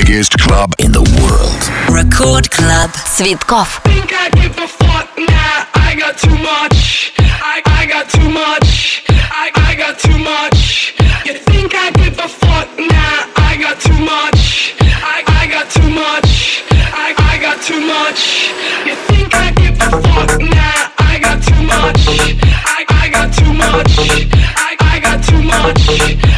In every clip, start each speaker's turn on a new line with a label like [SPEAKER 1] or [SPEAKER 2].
[SPEAKER 1] biggest club in the world.
[SPEAKER 2] Record Club. Цветков.
[SPEAKER 3] Think I give a fuck now? I got too much. I, I got too much. I, I got too much. You think I give a fuck now? I got too much. I, I got too much. I, I got too much. You think I give a fuck now? I got too much. I, I got too much. I, I got too much.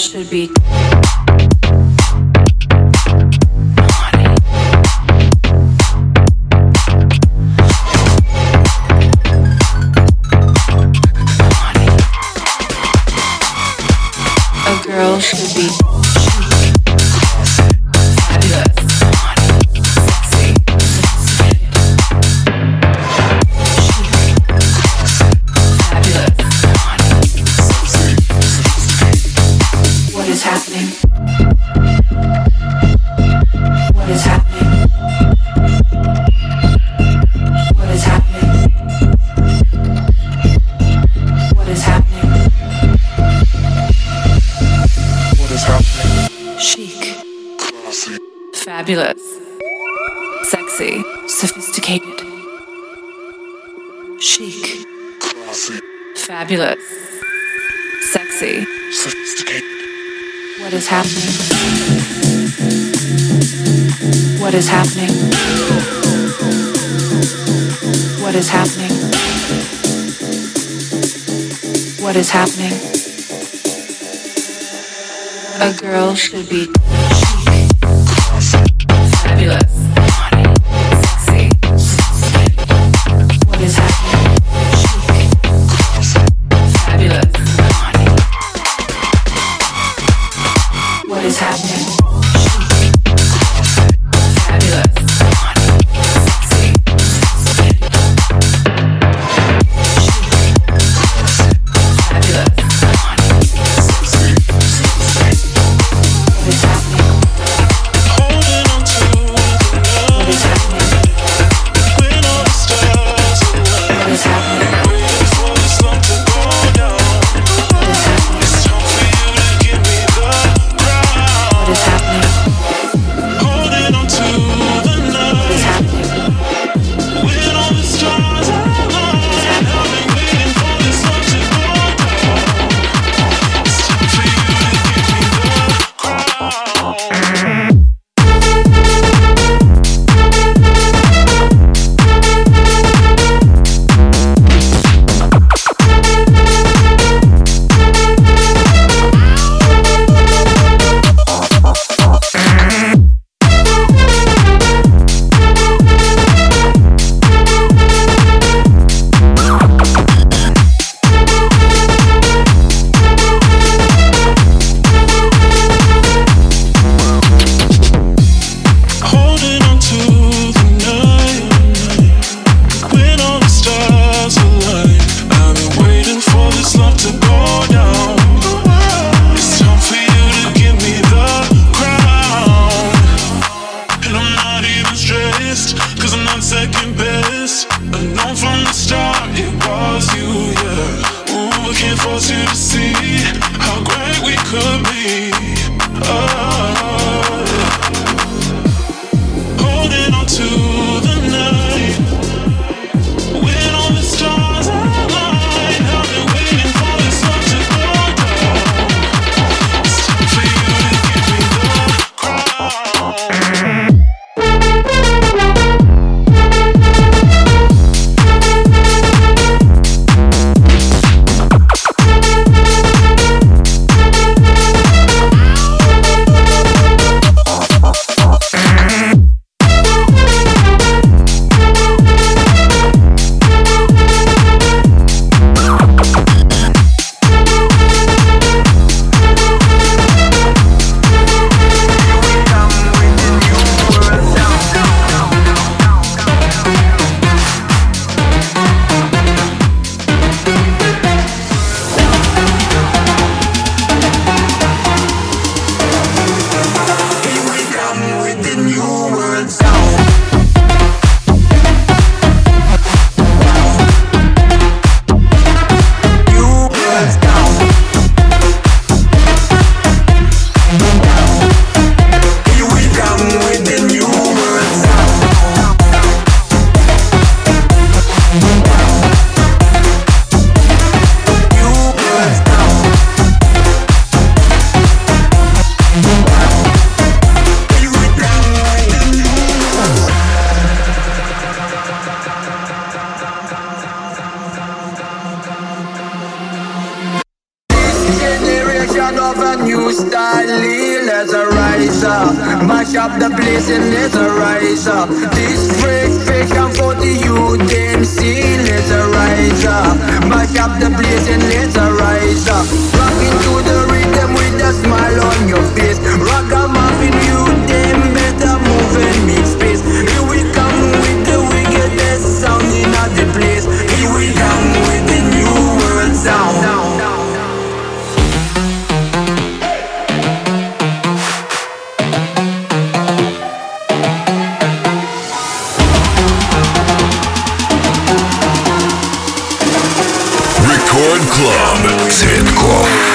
[SPEAKER 4] Should be What is happening? A girl should be chic, fabulous.
[SPEAKER 5] Mash up the place and let's rise up. This fresh fish and for the youth them see, let's rise up, mash up the place and let's rise up. Rocking to the rhythm with a smile on your face. Rock 'em up in you, them better move and
[SPEAKER 1] Клаб. Цветков.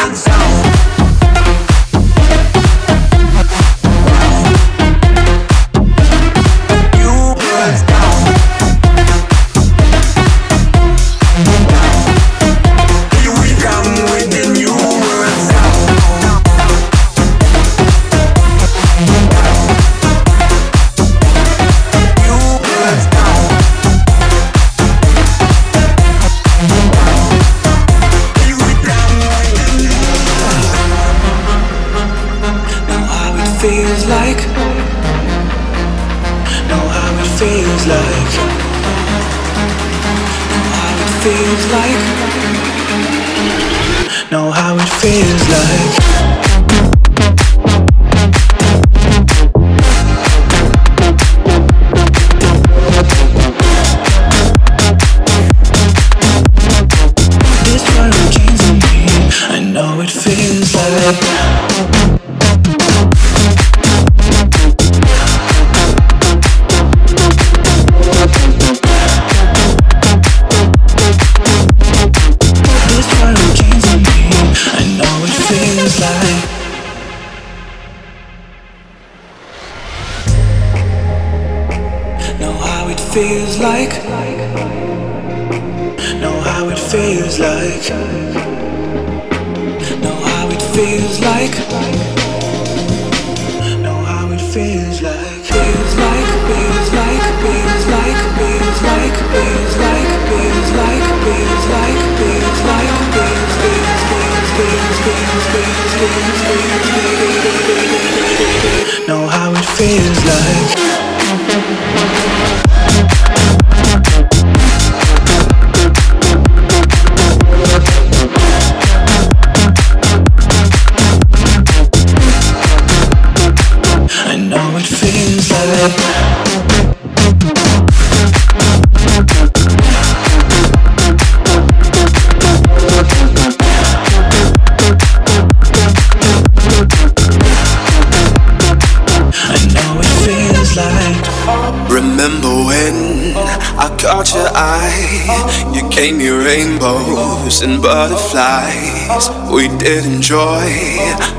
[SPEAKER 6] Butterflies. We did enjoy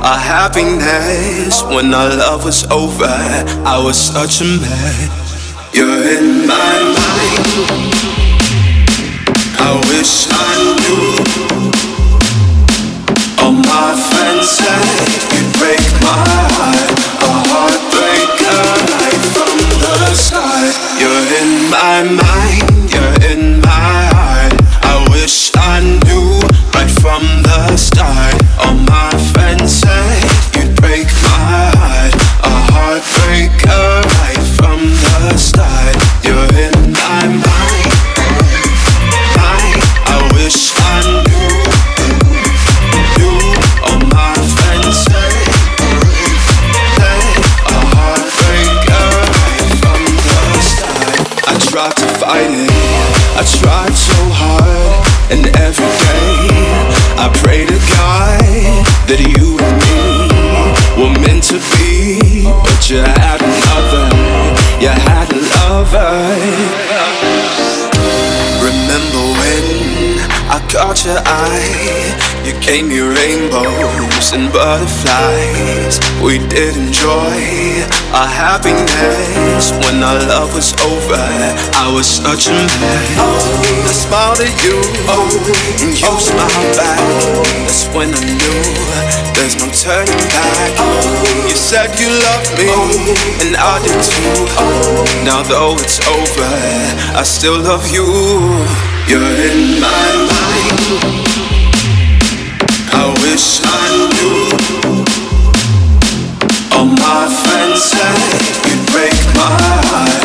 [SPEAKER 6] our happiness. When our love was over, I was such a mess. You're in my mind. I wish I knew. All my friends said you'd break my eye? You gave me rainbows and butterflies. We did enjoy our happiness. When our love was over, I was such a mess. I smiled at you, and you smiled back. That's when I knew there's no turning back. You said you loved me, and I did too. Now though it's over, I still love you. You're in my mind. I wish I knew. All my friends
[SPEAKER 7] say you break my heart.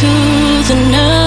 [SPEAKER 7] to the night.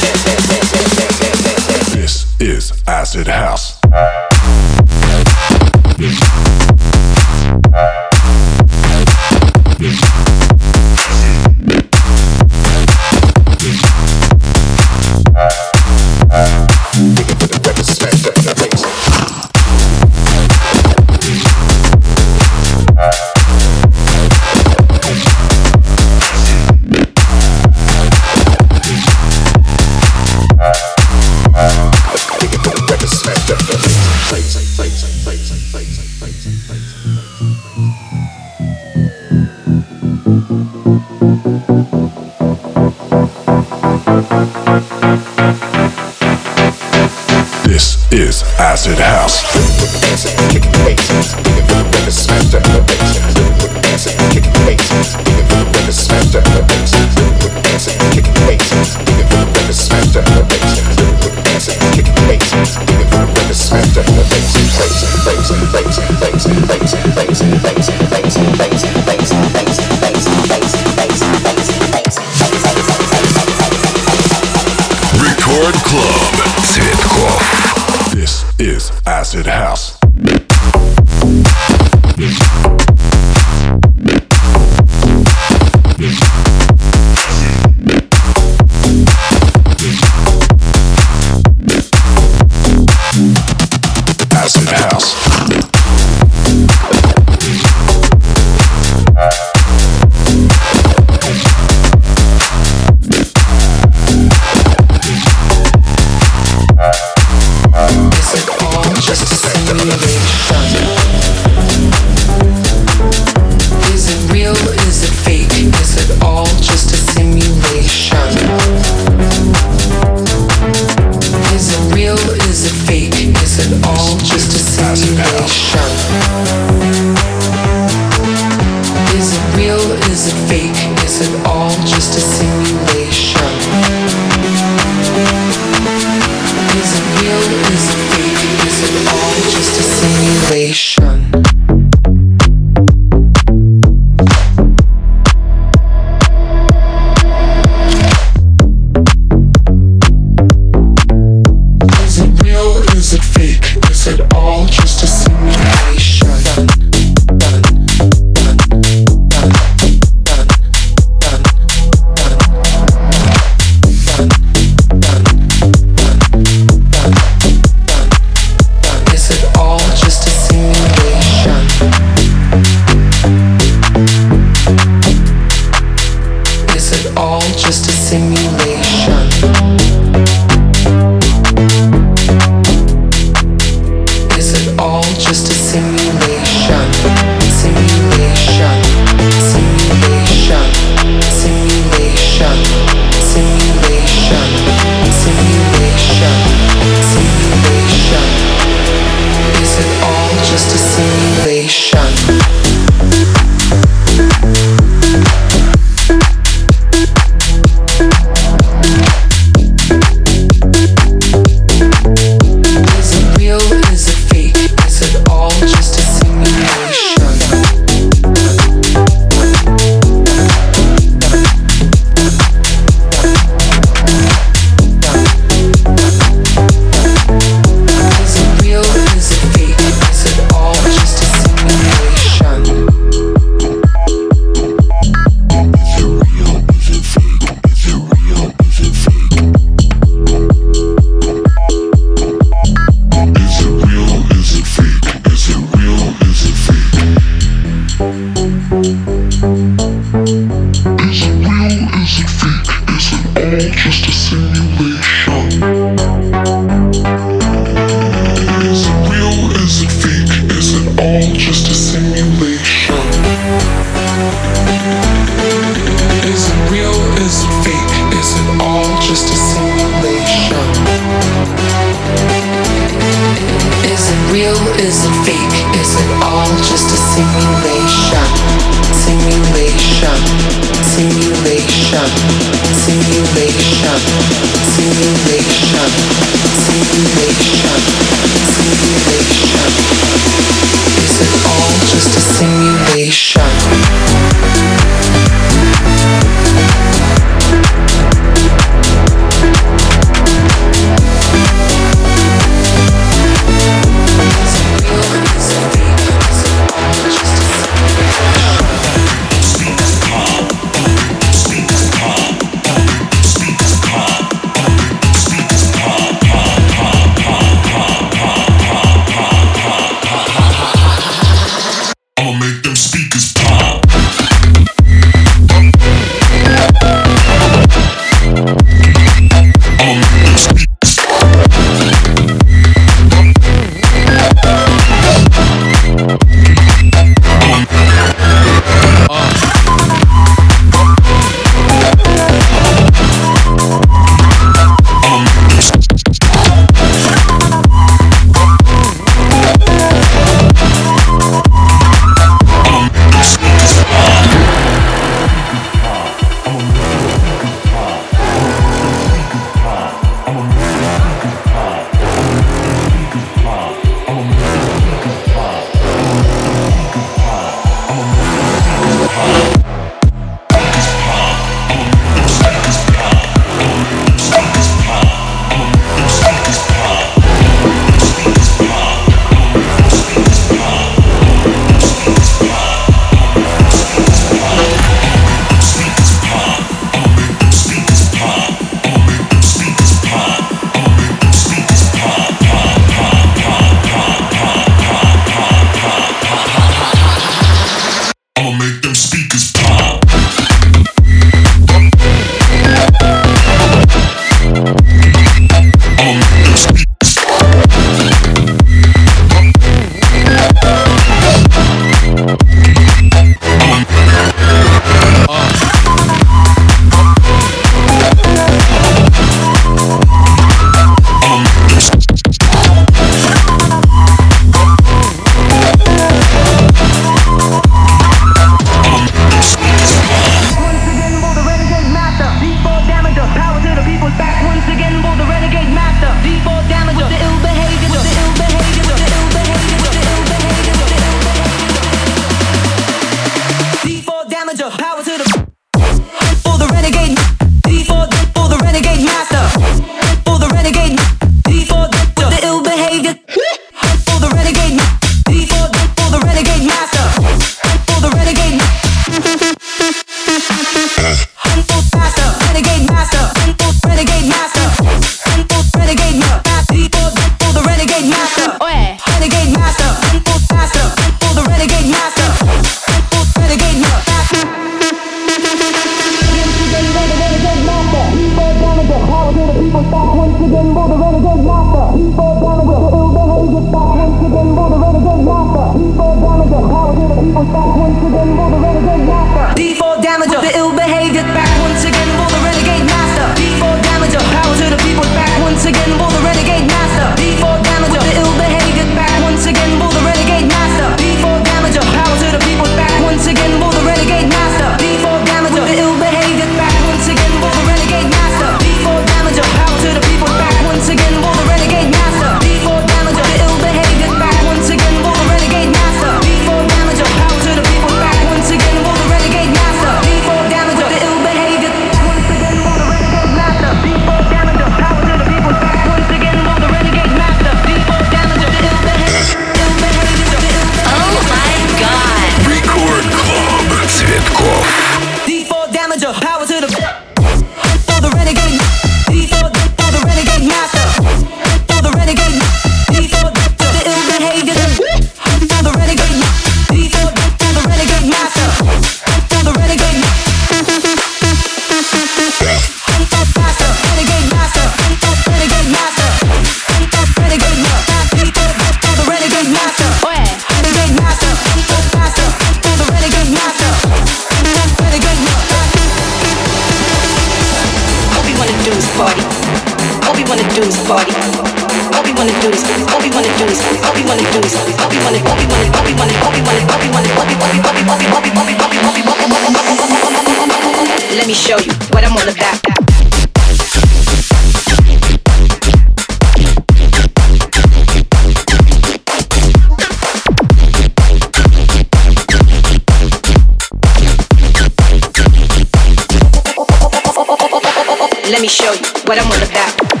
[SPEAKER 8] Show you what I'm all about.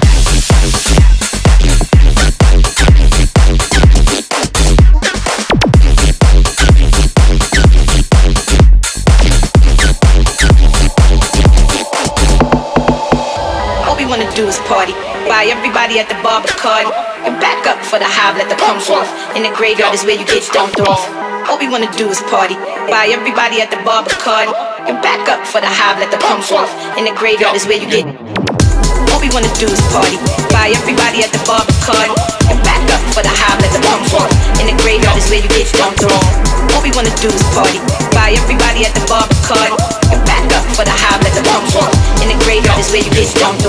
[SPEAKER 8] Do is party. Buy everybody at the bar Bacardi. And back up for the hive, let the pumps off. In the graveyard is where you get dumped off. All we wanna do is party. Buy everybody at the bar Bacardi. And back up for the hive, let the pumps off. In the graveyard is where you get. All we wanna do is party. Buy everybody at the bar Bacardi. And back up for the hive, let the pumps off. In the graveyard is where you get dumped off. All we wanna do is party. Buy everybody at the bar Bacardi. And back up for the hive, let the pumps off. In the graveyard is where you get dumped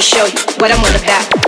[SPEAKER 8] me show you what I'm all about.